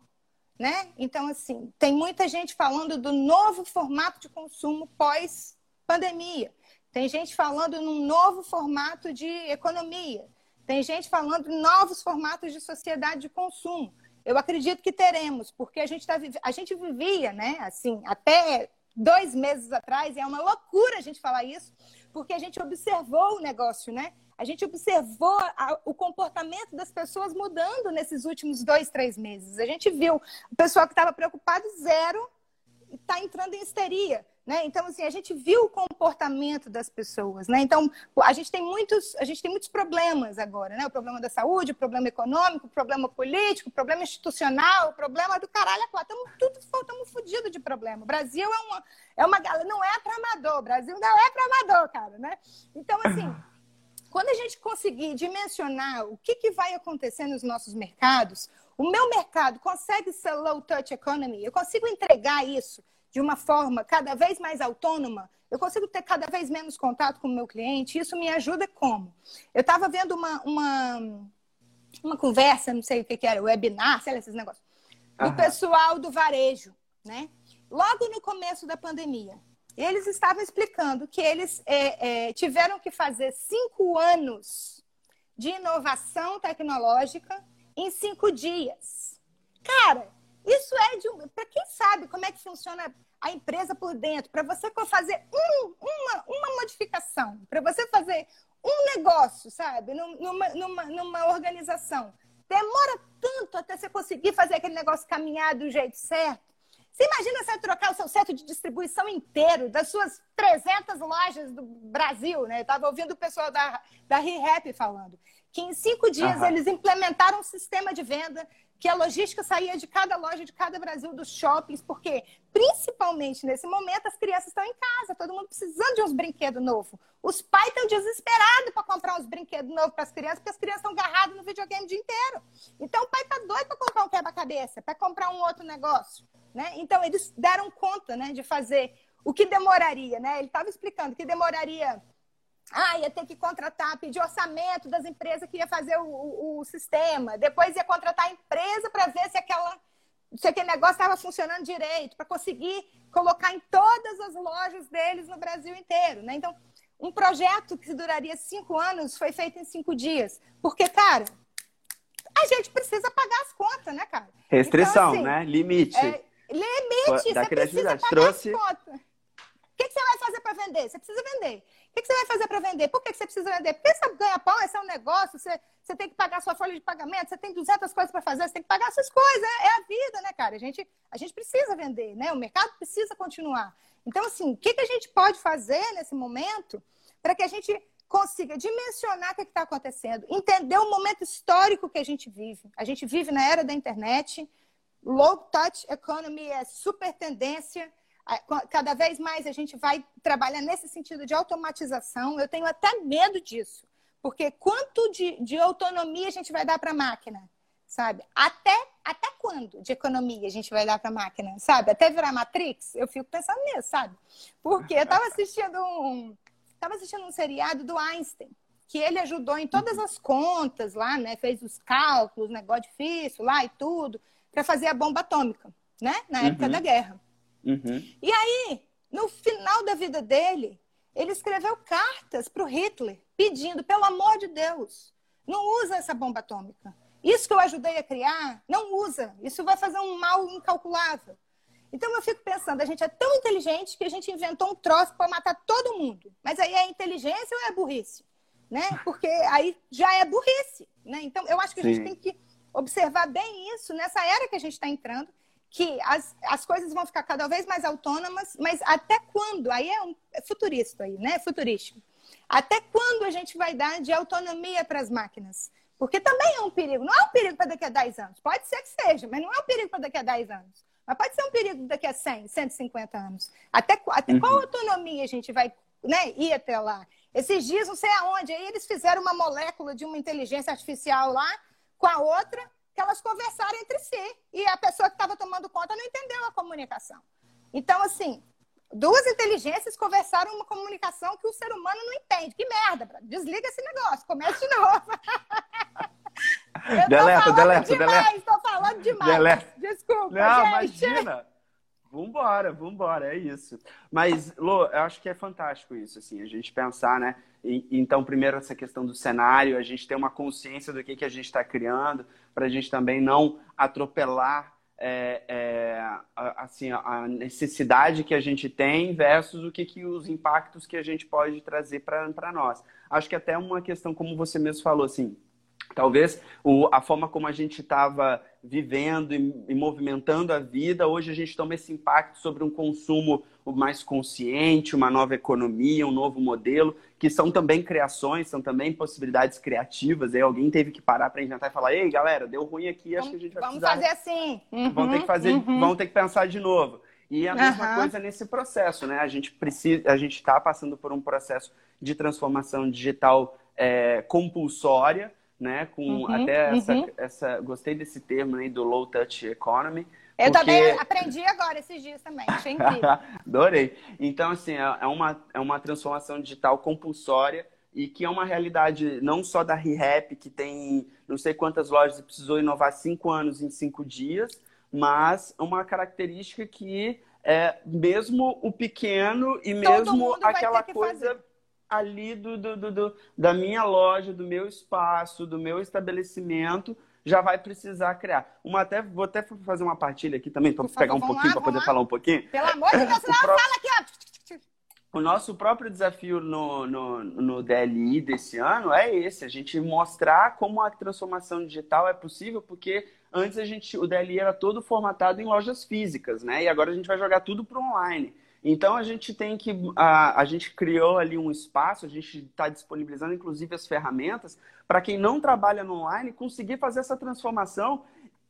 Né? Então, assim, tem muita gente falando do novo formato de consumo pós-pandemia. Tem gente falando num novo formato de economia. Tem gente falando em novos formatos de sociedade de consumo. Eu acredito que teremos, porque a gente, tá, a gente vivia, né, assim, até dois meses atrás, e é uma loucura a gente falar isso, porque a gente observou o negócio, né? A gente observou a, o comportamento das pessoas mudando nesses últimos dois, três meses. A gente viu o pessoal que estava preocupado zero está entrando em histeria. Né? Então, assim, a gente viu o comportamento das pessoas, né? Então, a gente tem muitos, a gente tem muitos problemas agora, né? O problema da saúde, o problema econômico, o problema político, o problema institucional, o problema do caralho. Estamos tudo estamos fodidos de problema. O Brasil é uma, é uma galera, não é para amador, o Brasil não é para amador, cara, né? Então, assim, quando a gente conseguir dimensionar o que, que vai acontecer nos nossos mercados, o meu mercado consegue ser low touch economy, eu consigo entregar isso de uma forma cada vez mais autônoma, eu consigo ter cada vez menos contato com o meu cliente. Isso me ajuda como? Eu estava vendo uma, uma, uma conversa, não sei o que, que era, webinar, sei lá, esses negócios, do pessoal do varejo, né? Logo no começo da pandemia. Eles estavam explicando que eles é, é, tiveram que fazer cinco anos de inovação tecnológica em cinco dias. Cara, isso é de um. Para quem sabe como é que funciona a empresa por dentro, para você fazer um, uma, uma modificação, para você fazer um negócio, sabe, numa, numa, numa organização, demora tanto até você conseguir fazer aquele negócio caminhar do jeito certo. Você imagina você trocar o seu setor de distribuição inteiro das suas 300 lojas do Brasil, né? Eu estava ouvindo o pessoal da, da ReHap falando que em cinco dias uhum. eles implementaram um sistema de venda que a logística saía de cada loja de cada Brasil dos shoppings, porque principalmente nesse momento as crianças estão em casa, todo mundo precisando de uns brinquedos novos. Os pais estão desesperados para comprar uns brinquedos novos para as crianças, porque as crianças estão agarradas no videogame o dia inteiro. Então o pai está doido para comprar um quebra-cabeça, para comprar um outro negócio. Né? Então eles deram conta né, de fazer o que demoraria, né? Ele estava explicando que demoraria ah, ia ter que contratar, pedir orçamento das empresas que ia fazer o, o, o sistema. Depois ia contratar a empresa para ver se, aquela, se aquele negócio estava funcionando direito, para conseguir colocar em todas as lojas deles no Brasil inteiro. Né? Então, um projeto que duraria cinco anos foi feito em cinco dias. Porque, cara, a gente precisa pagar as contas, né, cara? Restrição, então, assim, né? Limite. É, limite, da você precisa pagar Trouxe... as contas. O que, que, você vai fazer para vender? Você precisa vender que, que você vai fazer para vender? Por que, que você precisa vender? Porque você ganha pão, esse é um negócio, você, você tem que pagar sua folha de pagamento, você tem 200 coisas para fazer, você tem que pagar suas coisas. É, é, a vida, né, cara? A gente, a gente precisa vender, né? O mercado precisa continuar. Então, assim, o que, que a gente pode fazer nesse momento para que a gente consiga dimensionar o que está acontecendo, entender o momento histórico que a gente vive. A gente vive na era da internet, low touch economy é super tendência cada vez mais a gente vai trabalhar nesse sentido de automatização. Eu tenho até medo disso, porque quanto de, de autonomia a gente vai dar para a máquina? sabe? Até, até quando de economia a gente vai dar para a máquina, sabe? Até virar Matrix? Eu fico pensando nisso, sabe? Porque eu estava assistindo um, tava assistindo um seriado do Einstein, que ele ajudou em todas as contas lá, né? Fez os cálculos, negócio difícil lá e tudo, para fazer a bomba atômica, né? Na época uhum. da guerra. Uhum. E aí, no final da vida dele, ele escreveu cartas para o Hitler, pedindo, pelo amor de Deus, não usa essa bomba atômica. Isso que eu ajudei a criar, não usa. Isso vai fazer um mal incalculável. Então eu fico pensando, a gente é tão inteligente que a gente inventou um troço para matar todo mundo. Mas aí é inteligência ou é burrice? Né? Porque aí já é burrice. Né? Então eu acho que a Sim. gente tem que observar bem isso nessa era que a gente está entrando, que as, as coisas vão ficar cada vez mais autônomas, mas até quando? Aí é, um, é futurista aí, né? Futurístico. Até quando a gente vai dar de autonomia para as máquinas? Porque também é um perigo. Não é um perigo para daqui a 10 anos. Pode ser que seja, mas não é um perigo para daqui a 10 anos. Mas pode ser um perigo daqui a 100, 150 anos. Até, até uhum. qual autonomia a gente vai né, ir até lá? Esses dias, não sei aonde, aí eles fizeram uma molécula de uma inteligência artificial lá com a outra, que elas conversaram entre si. E a pessoa que estava tomando conta não entendeu a comunicação. Então, assim, duas inteligências conversaram uma comunicação que o ser humano não entende. Que merda, desliga esse negócio, começa de novo. <laughs> Eu deleta, deleta, demais, deleta. Tô falando demais. Deleta. Desculpa, Não, gente. imagina. Vambora, vambora, é isso. Mas, Lô, eu acho que é fantástico isso, assim, a gente pensar, né? E, então, primeiro, essa questão do cenário, a gente ter uma consciência do que, que a gente está criando, para a gente também não atropelar é, é, assim, a necessidade que a gente tem versus o que, que os impactos que a gente pode trazer para nós. Acho que até uma questão, como você mesmo falou, assim, talvez o, a forma como a gente estava vivendo e, e, movimentando a vida, hoje a gente toma esse impacto sobre um consumo mais consciente, uma nova economia, um novo modelo, que são também criações, são também possibilidades criativas. Aí alguém teve que parar para inventar e falar: "Ei, galera, deu ruim aqui, acho que a gente vai vamos precisar fazer assim". Uhum, vamos ter que fazer, uhum. vamos ter que pensar de novo. E a mesma uhum. coisa nesse processo, né? A gente precisa, a gente está passando por um processo de transformação digital é, compulsória né? Com uhum, até essa, uhum. essa. Gostei desse termo aí do low touch economy. Eu porque... também aprendi agora esses dias também, achei incrível. <laughs> Adorei. Então, assim, é, é uma, é uma transformação digital compulsória e que é uma realidade não só da ReHap, que tem não sei quantas lojas e precisou inovar cinco anos em cinco dias, mas uma característica que é mesmo o pequeno e mesmo aquela coisa fazer ali do, do, do, do, da minha loja, do meu espaço, do meu estabelecimento, já vai precisar criar. Uma até, vou até fazer uma partilha aqui também, para pegar um pouquinho, para poder lá. falar um pouquinho. Pelo amor de <laughs> Deus, não, fala aqui, ó. O nosso próprio desafio no, no, no DLI desse ano é esse, a gente mostrar como a transformação digital é possível, porque antes a gente, o DLI era todo formatado em lojas físicas, né? E agora a gente vai jogar tudo para online. Então a gente tem que a, a gente criou ali um espaço, a gente está disponibilizando inclusive as ferramentas para quem não trabalha no online conseguir fazer essa transformação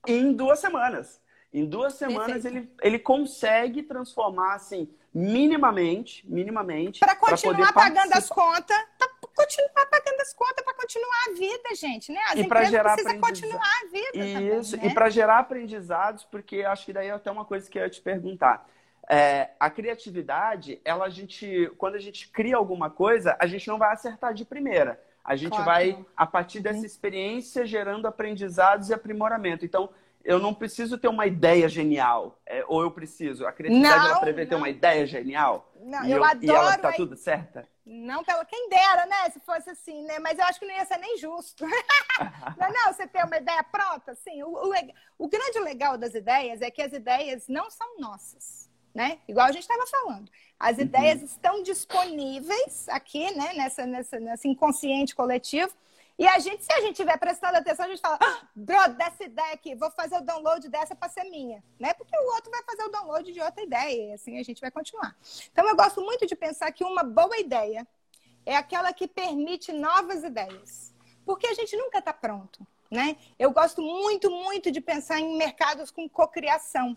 em duas semanas. Em duas semanas ele, ele consegue transformar assim minimamente, minimamente para continuar pagando as contas, para continuar pagando as contas, para continuar a vida, gente, né? As e para gerar precisa continuar a vida Isso, também, né? e para gerar aprendizados, porque acho que daí é até uma coisa que eu ia te perguntar. É, a criatividade, ela a gente, quando a gente cria alguma coisa, a gente não vai acertar de primeira. A gente claro. vai, a partir dessa uhum. experiência, gerando aprendizados e aprimoramento. Então, eu não preciso ter uma ideia genial. É, ou eu preciso. A criatividade, não, ela prevê não. ter uma ideia genial. Não, eu, eu, adoro. E ela tá tudo certa? Não, pelo quem dera, né? Se fosse assim, né? Mas eu acho que não ia ser nem justo. <laughs> não, não, você ter uma ideia pronta, assim. O, o, o grande legal das ideias é que as ideias não são nossas né? Igual a gente estava falando. As uhum. ideias estão disponíveis aqui, né? Nessa, nessa, nesse inconsciente coletivo. E a gente, se a gente estiver prestando atenção, a gente fala, ah, bro, dessa ideia aqui, vou fazer o download dessa para ser minha, né? Porque o outro vai fazer o download de outra ideia, e assim a gente vai continuar. Então eu gosto muito de pensar que uma boa ideia é aquela que permite novas ideias. Porque a gente nunca está pronto, né? Eu gosto muito, muito de pensar em mercados com cocriação.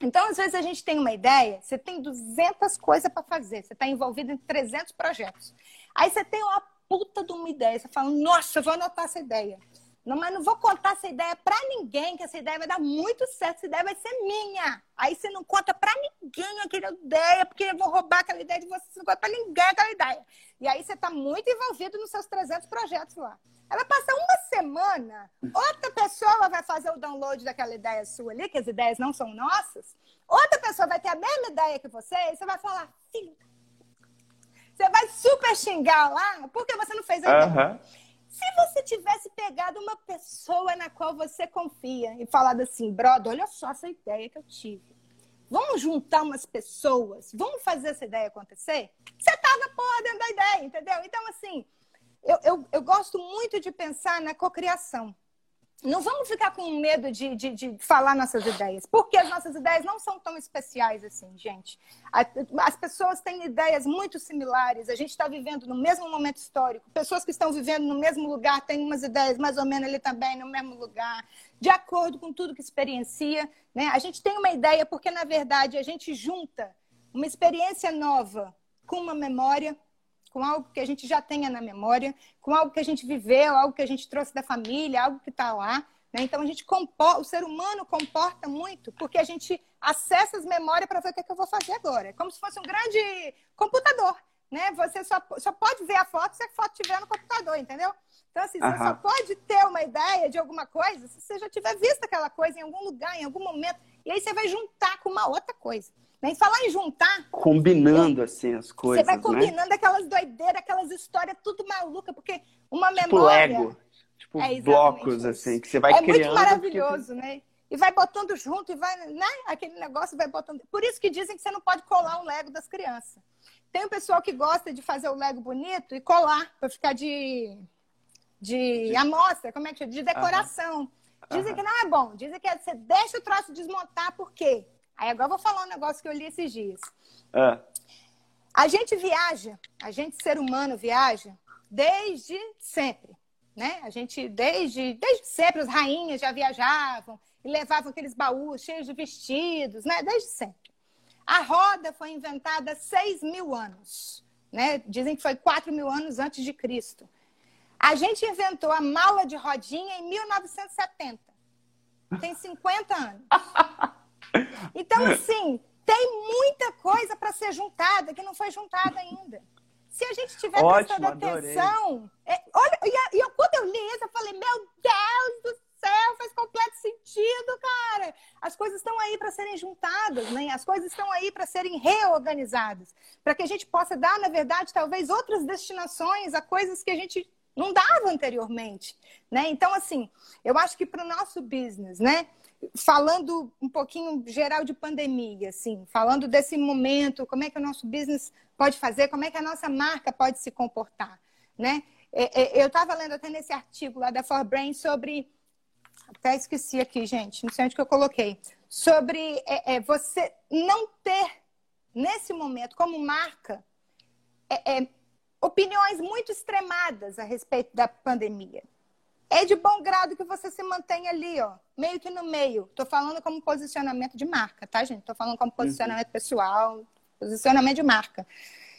Então, às vezes, a gente tem uma ideia, você tem 200 coisas para fazer, você está envolvido em 300 projetos. Aí você tem uma puta de uma ideia, você fala, nossa, eu vou anotar essa ideia. Não, mas não vou contar essa ideia para ninguém, que essa ideia vai dar muito certo, essa ideia vai ser minha. Aí você não conta para ninguém aquela ideia, porque eu vou roubar aquela ideia de você, você não conta para ninguém aquela ideia. E aí você está muito envolvido nos seus 300 projetos lá. Ela passa uma semana, outra pessoa vai fazer o download daquela ideia sua ali, que as ideias não são nossas, outra pessoa vai ter a mesma ideia que você, e você vai falar, filho, você vai super xingar lá, porque você não fez a ideia. Uhum. Se você tivesse pegado uma pessoa na qual você confia e falado assim, brother, olha só essa ideia que eu tive. Vamos juntar umas pessoas, vamos fazer essa ideia acontecer? Você tava porra dentro da ideia, entendeu? Então, assim, eu, eu, eu gosto muito de pensar na cocriação não vamos ficar com medo de, de, de, falar nossas ideias, porque as nossas ideias não são tão especiais assim, gente. As pessoas têm ideias muito similares, a gente está vivendo no mesmo momento histórico, pessoas que estão vivendo no mesmo lugar têm umas ideias mais ou menos ali também, no mesmo lugar, de acordo com tudo que experiencia. Né? A gente tem uma ideia porque, na verdade, a gente junta uma experiência nova com uma memória, com algo que a gente já tenha na memória, com algo que a gente viveu, algo que a gente trouxe da família, algo que está lá. Né? Então, a gente comporta, o ser humano comporta muito, porque a gente acessa as memórias para ver o que, é que eu vou fazer agora. É como se fosse um grande computador. Né? Você só, só pode ver a foto se a foto estiver no computador, entendeu? Então, assim, você só pode ter uma ideia de alguma coisa se você já tiver visto aquela coisa em algum lugar, em algum momento. E aí você vai juntar com uma outra coisa. Nem falar em juntar. Combinando, assim, as coisas. Você vai né? combinando né? aquelas doideiras, aquelas histórias tudo maluca, porque uma tipo memória. Lego. Tipo é blocos, assim, que você vai é criando. É muito maravilhoso, porque... né? E vai botando junto, e vai, né? Aquele negócio vai botando. Por isso que dizem que você não pode colar o Lego das crianças. Tem o pessoal que gosta de fazer o Lego bonito e colar, para ficar de, de amostra, como é que chama? De decoração. Dizem que não é bom. Dizem que é, você deixa o troço desmontar, por quê? Aí agora eu vou falar um negócio que eu li esses dias. É. A gente viaja, a gente ser humano viaja desde sempre, né? A gente desde desde sempre as rainhas já viajavam e levavam aqueles baús cheios de vestidos, né? Desde sempre. A roda foi inventada há 6 mil anos, né? Dizem que foi 4 mil anos antes de Cristo. A gente inventou a mala de rodinha em 1970. Tem 50 anos. <laughs> Então, assim, tem muita coisa para ser juntada que não foi juntada ainda. Se a gente tiver Ótimo, prestando atenção. É, olha, e, e eu, quando eu li isso, eu falei, meu Deus do céu, faz completo sentido, cara. As coisas estão aí para serem juntadas, né? As coisas estão aí para serem reorganizadas, para que a gente possa dar, na verdade, talvez outras destinações a coisas que a gente não dava anteriormente, né? Então, assim, eu acho que para o nosso business, né? Falando um pouquinho geral de pandemia, assim, falando desse momento, como é que o nosso business pode fazer, como é que a nossa marca pode se comportar, né? É, é, eu estava lendo até nesse artigo lá da Forbrain sobre, até esqueci aqui, gente, não sei onde que eu coloquei, sobre é, é você não ter nesse momento como marca é, é, opiniões muito extremadas a respeito da pandemia é de bom grado que você se mantenha ali, ó, meio que no meio. Tô falando como posicionamento de marca, tá, gente? Tô falando como posicionamento uhum. pessoal, posicionamento de marca.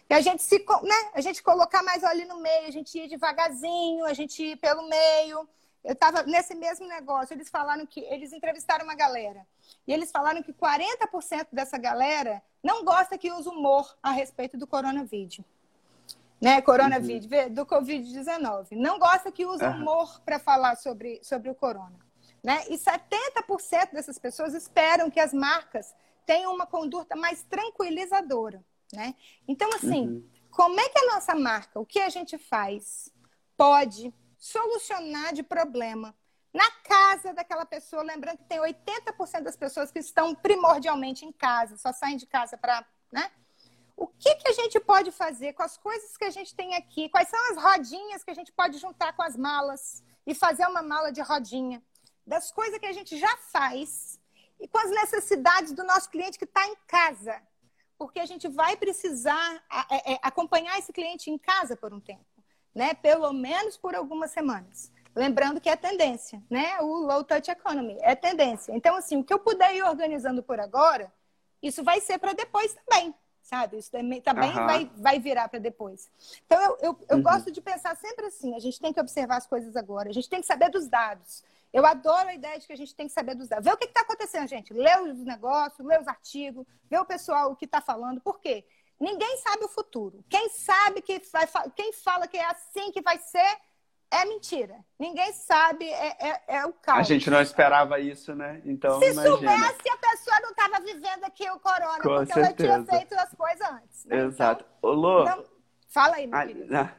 E a gente se, né, a gente colocar mais ali no meio, a gente ir devagarzinho, a gente ir pelo meio. Eu estava nesse mesmo negócio, eles falaram que eles entrevistaram uma galera. E eles falaram que 40% dessa galera não gosta que use humor a respeito do coronavírus né, coronavírus, uhum. do Covid-19. Não gosta que use humor para falar sobre, sobre o corona. Né? E 70% dessas pessoas esperam que as marcas tenham uma conduta mais tranquilizadora. Né? Então, assim, uhum. como é que a nossa marca, o que a gente faz, pode solucionar de problema na casa daquela pessoa? Lembrando que tem 80% das pessoas que estão primordialmente em casa, só saem de casa para né, o que, que a gente pode fazer com as coisas que a gente tem aqui? Quais são as rodinhas que a gente pode juntar com as malas e fazer uma mala de rodinha? Das coisas que a gente já faz e com as necessidades do nosso cliente que está em casa. Porque a gente vai precisar é, é, acompanhar esse cliente em casa por um tempo, né? Pelo menos por algumas semanas. Lembrando que é tendência, né? O low touch economy é tendência. Então, assim, o que eu puder ir organizando por agora, isso vai ser para depois também sabe? Isso também, também uhum. vai, vai virar para depois. Então, eu, eu, eu uhum. gosto de pensar sempre assim: a gente tem que observar as coisas agora, a gente tem que saber dos dados. Eu adoro a ideia de que a gente tem que saber dos dados. Ver o que está acontecendo, gente. Lê os negócios, lê os artigos, vê o pessoal o que está falando. Por quê? Ninguém sabe o futuro. Quem sabe que vai, quem fala que é assim que vai ser é mentira. Ninguém sabe, é, é, é, o caos. A gente não esperava isso, né? Então, Se imagina. soubesse, a pessoa não estava vivendo aqui o corona, Com porque certeza. ela tinha feito as coisas antes. Né? Exato. Então, Ô, Lô, então, fala aí, meu ah, querido.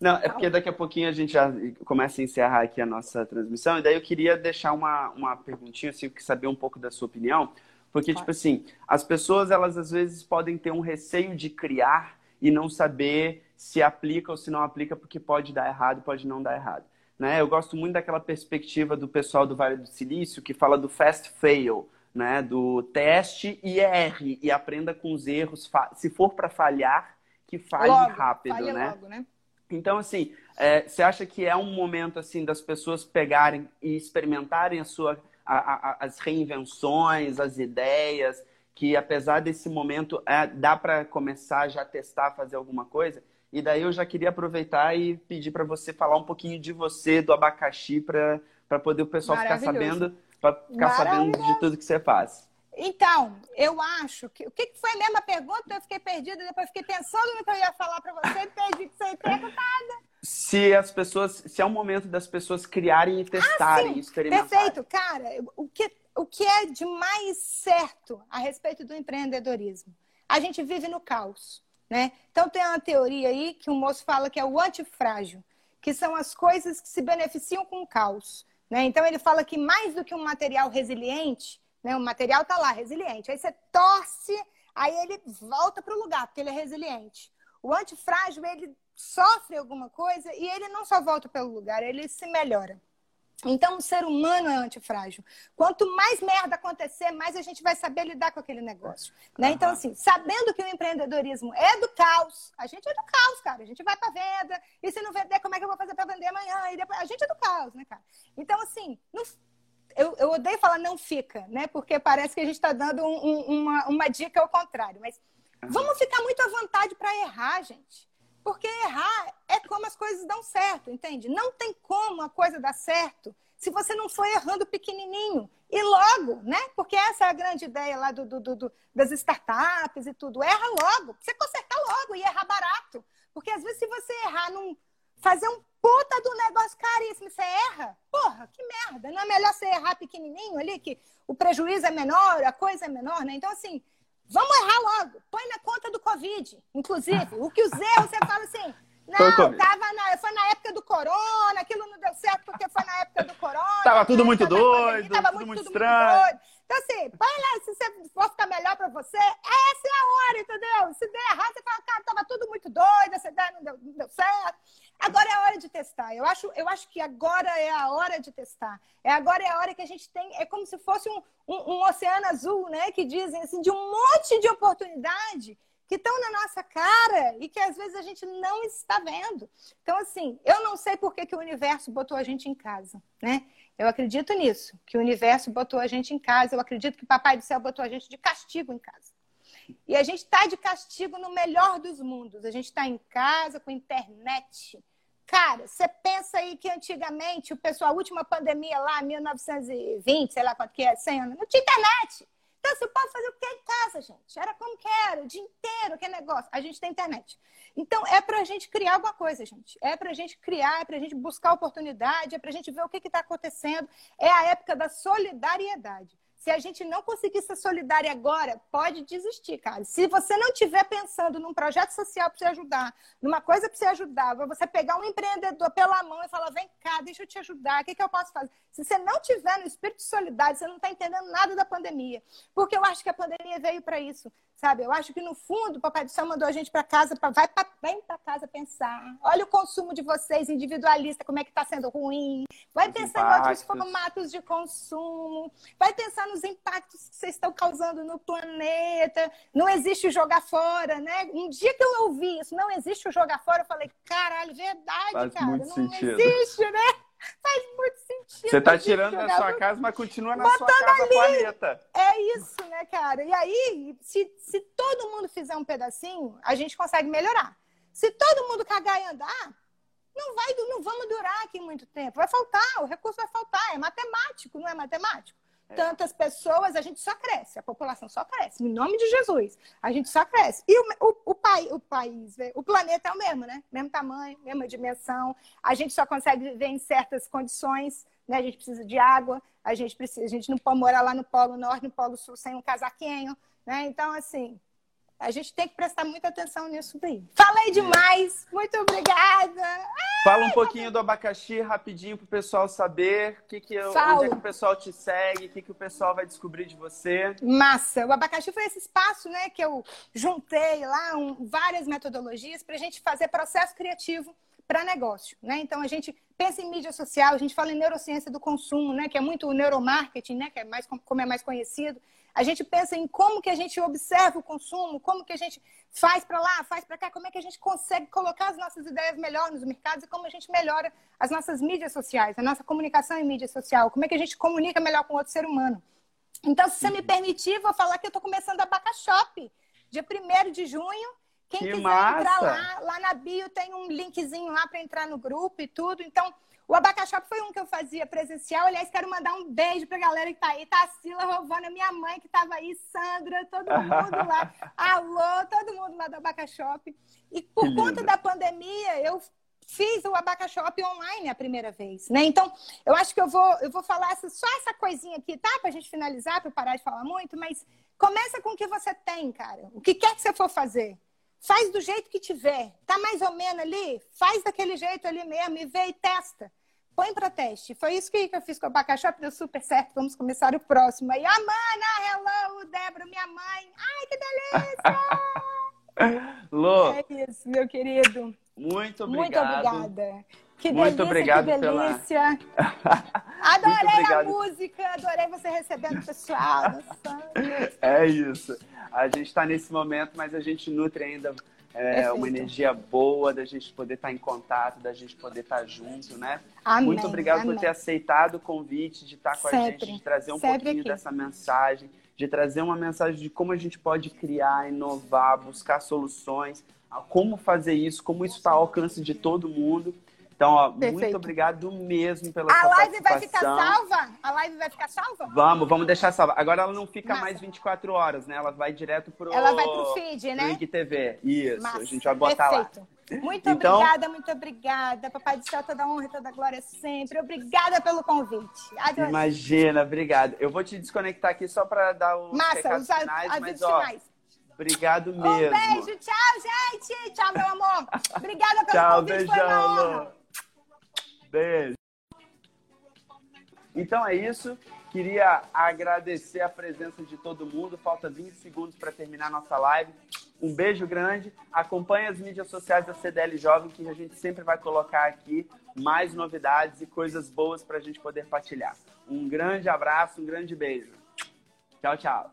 Não, é porque daqui a pouquinho a gente já começa a encerrar aqui a nossa transmissão, e daí eu queria deixar uma, uma perguntinha, assim, eu saber um pouco da sua opinião, porque, tipo assim, as pessoas, elas às vezes podem ter um receio de criar e não saber se aplica ou se não aplica, porque pode dar errado, pode não dar errado. Né? Eu gosto muito daquela perspectiva do pessoal do Vale do Silício que fala do fast fail, né? do teste e erre e aprenda com os erros. Se for para falhar, que falhe logo, rápido, né? Logo, né? Então, assim, é, você acha que é um momento assim das pessoas pegarem e experimentarem a sua, a, a, as reinvenções, as ideias, que apesar desse momento é, dá para começar já a testar, fazer alguma coisa? E daí eu já queria aproveitar e pedir para você falar um pouquinho de você, do abacaxi, para poder o pessoal ficar sabendo, para ficar sabendo de tudo que você faz. Então, eu acho que. O que foi a mesma pergunta? Eu fiquei perdida, depois fiquei pensando no que eu ia falar para você e <laughs> perdi sem perguntada. Se as pessoas. Se é o momento das pessoas criarem e testarem, ah, experimentarem. Perfeito, cara. O que, o que é de mais certo a respeito do empreendedorismo? A gente vive no caos. Né? Então tem uma teoria aí que o moço fala que é o antifrágil, que são as coisas que se beneficiam com o caos. Né? Então ele fala que mais do que um material resiliente, né? o material está lá, resiliente. Aí você torce, aí ele volta para o lugar, porque ele é resiliente. O antifrágil, ele sofre alguma coisa e ele não só volta pelo lugar, ele se melhora. Então, o ser humano é antifrágil. Quanto mais merda acontecer, mais a gente vai saber lidar com aquele negócio. Né? Uhum. Então, assim, sabendo que o empreendedorismo é do caos, a gente é do caos, cara. A gente vai para venda, e se não vender, como é que eu vou fazer para vender amanhã? E depois... A gente é do caos, né, cara? Então, assim, não... eu, eu, odeio falar não fica, né? Porque parece que a gente está dando um, um, uma, uma dica ao contrário. Mas vamos ficar muito à vontade para errar, gente. Porque errar é como as coisas dão certo, entende? Não tem como a coisa dar certo se você não for errando pequenininho. E logo, né? Porque essa é a grande ideia lá do, do, do, das startups e tudo. Erra logo. Você consertar logo e errar barato. Porque às vezes se você errar num... Fazer um puta do negócio caríssimo, você erra? Porra, que merda. Não é melhor você errar pequenininho ali, que o prejuízo é menor, a coisa é menor, né? Então, assim, Vamos errar logo. Põe na conta do Covid. Inclusive, o que os erros, você fala assim. <laughs> Não, tava na, foi na época do corona, aquilo não deu certo porque foi na época do corona. <laughs> Tava tudo muito doido, tava tudo muito, estranho. Muito doido. Então, assim, põe lá, se você for ficar melhor pra você, essa é a hora, entendeu? Se der errado, você fala, cara, tava tudo muito doido, essa ideia não deu, não deu certo. Agora é a hora de testar. Eu acho, eu acho que agora é a hora de testar. É agora é a hora que a gente tem. É como se fosse um, um, um oceano azul, né? Que dizem assim, de um monte de oportunidade que estão na nossa cara e que às vezes a gente não está vendo. Então, assim, eu não sei por que, que o universo botou a gente em casa, né? Eu acredito nisso, que o universo botou a gente em casa. Eu acredito que o Papai do Céu botou a gente de castigo em casa. E a gente está de castigo no melhor dos mundos. A gente está em casa com internet, Cara, você pensa aí que antigamente o pessoal, a última pandemia lá, 1920, sei lá quanto que é, 100 anos, não tinha internet. Então você pode fazer o que é em casa, gente. Era como que era, o dia inteiro, que negócio. A gente tem internet. Então é para a gente criar alguma coisa, gente. É para a gente criar, é para a gente buscar oportunidade, é para a gente ver o que está acontecendo. É a época da solidariedade. Se a gente não conseguir ser solidária agora, pode desistir, cara. Se você não estiver pensando num projeto social para você ajudar, numa coisa para você ajudar, você pegar um empreendedor pela mão e falar: vem cá, deixa eu te ajudar, o que, que eu posso fazer? Se você não tiver no espírito solidário, você não está entendendo nada da pandemia. Porque eu acho que a pandemia veio para isso. Sabe? Eu acho que no fundo o Papai do Céu mandou a gente para casa, pra, vai pra, vem para casa pensar. Olha o consumo de vocês, individualista, como é que está sendo ruim. Vai Os pensar impactos. em outros formatos de consumo. Vai pensar nos impactos que vocês estão causando no planeta. Não existe o jogar fora, né? Um dia que eu ouvi isso, não existe o jogar fora, eu falei, caralho, verdade, Faz cara. Não sentido. existe, né? <laughs> Faz muito sentido. Você tá tirando da sua casa, mas continua na sua casa ali. planeta. É isso, né, cara? E aí, se, se todo mundo fizer um pedacinho, a gente consegue melhorar. Se todo mundo cagar e andar, não vai, não vamos durar aqui muito tempo. Vai faltar, o recurso vai faltar. É matemático, não é matemático? É. Tantas pessoas, a gente só cresce, a população só cresce. Em nome de Jesus, a gente só cresce. E o, o, o, pai, o país, o planeta é o mesmo, né? Mesmo tamanho, mesma dimensão. A gente só consegue viver em certas condições, né? A gente precisa de água, a gente precisa, a gente não pode morar lá no Polo Norte, no Polo Sul sem um casaquinho, né? Então, assim, a gente tem que prestar muita atenção nisso daí. Falei demais, muito obrigada. Fala um pouquinho do abacaxi rapidinho para o pessoal saber que que, onde é que o pessoal te segue, o que, que o pessoal vai descobrir de você. Massa! O abacaxi foi esse espaço né, que eu juntei lá um, várias metodologias para a gente fazer processo criativo para negócio. Né? Então a gente pensa em mídia social, a gente fala em neurociência do consumo, né, que é muito o neuromarketing, né, que é mais como é mais conhecido. A gente pensa em como que a gente observa o consumo, como que a gente faz para lá, faz para cá, como é que a gente consegue colocar as nossas ideias melhor nos mercados e como a gente melhora as nossas mídias sociais, a nossa comunicação em mídia social, como é que a gente comunica melhor com outro ser humano. Então, se você me permitir, vou falar que eu estou começando a Bacashop, dia 1 de junho. Quem que quiser massa. entrar lá, lá na bio tem um linkzinho lá para entrar no grupo e tudo. Então, o Abacaxop foi um que eu fazia presencial. Aliás, quero mandar um beijo pra galera que tá aí. Tá a Sila, Rovana, minha mãe que tava aí, Sandra, todo mundo lá. <laughs> Alô, todo mundo lá do Abacaxop. E por que conta lindo. da pandemia, eu fiz o Abacaxop online a primeira vez, né? Então, eu acho que eu vou, eu vou falar só essa coisinha aqui, tá? Pra gente finalizar, pra eu parar de falar muito, mas começa com o que você tem, cara. O que quer que você for fazer. Faz do jeito que tiver. Tá mais ou menos ali? Faz daquele jeito ali mesmo e vê e testa põe para teste. Foi isso que eu fiz com o abacaxi, deu super certo. Vamos começar o próximo aí. Amanda, hello, Débora, minha mãe. Ai, que delícia! <laughs> Lô. É isso, meu querido. Muito obrigado. Muito obrigada. Que Muito delícia, obrigado que delícia. Pela... <laughs> Adorei a música, adorei você recebendo o pessoal. <laughs> é isso. A gente está nesse momento, mas a gente nutre ainda é, uma energia boa da gente poder estar tá em contato, da gente poder estar tá junto, né? Amém, Muito obrigado amém. por ter aceitado o convite de estar tá com Sempre. a gente, de trazer um pouquinho aqui. dessa mensagem, de trazer uma mensagem de como a gente pode criar, inovar, buscar soluções, como fazer isso, como isso está ao alcance de todo mundo. Então, ó, muito obrigado mesmo pela a sua live vai ficar salva? A live vai ficar salva? Vamos, vamos deixar salva. Agora ela não fica Massa. mais 24 horas, né? Ela vai direto pro Ela vai pro feed, né? Link TV. Isso, Massa. a gente vai botar Perfeito. lá. Muito então... obrigada, muito obrigada. Papai do céu, toda honra e toda glória sempre. Obrigada pelo convite. Adorei. Imagina, obrigado. Eu vou te desconectar aqui só para dar o Massa, os finais, mas ó, finais. Obrigado mesmo. Um beijo, tchau, gente. Tchau, meu amor. <laughs> Obrigada pelo tchau, convite, beijão, foi uma honra. Beijo. Então é isso. Queria agradecer a presença de todo mundo. Falta 20 segundos para terminar nossa live. Um beijo grande. Acompanhe as mídias sociais da CDL Jovem, que a gente sempre vai colocar aqui mais novidades e coisas boas para a gente poder partilhar. Um grande abraço, um grande beijo. Tchau, tchau.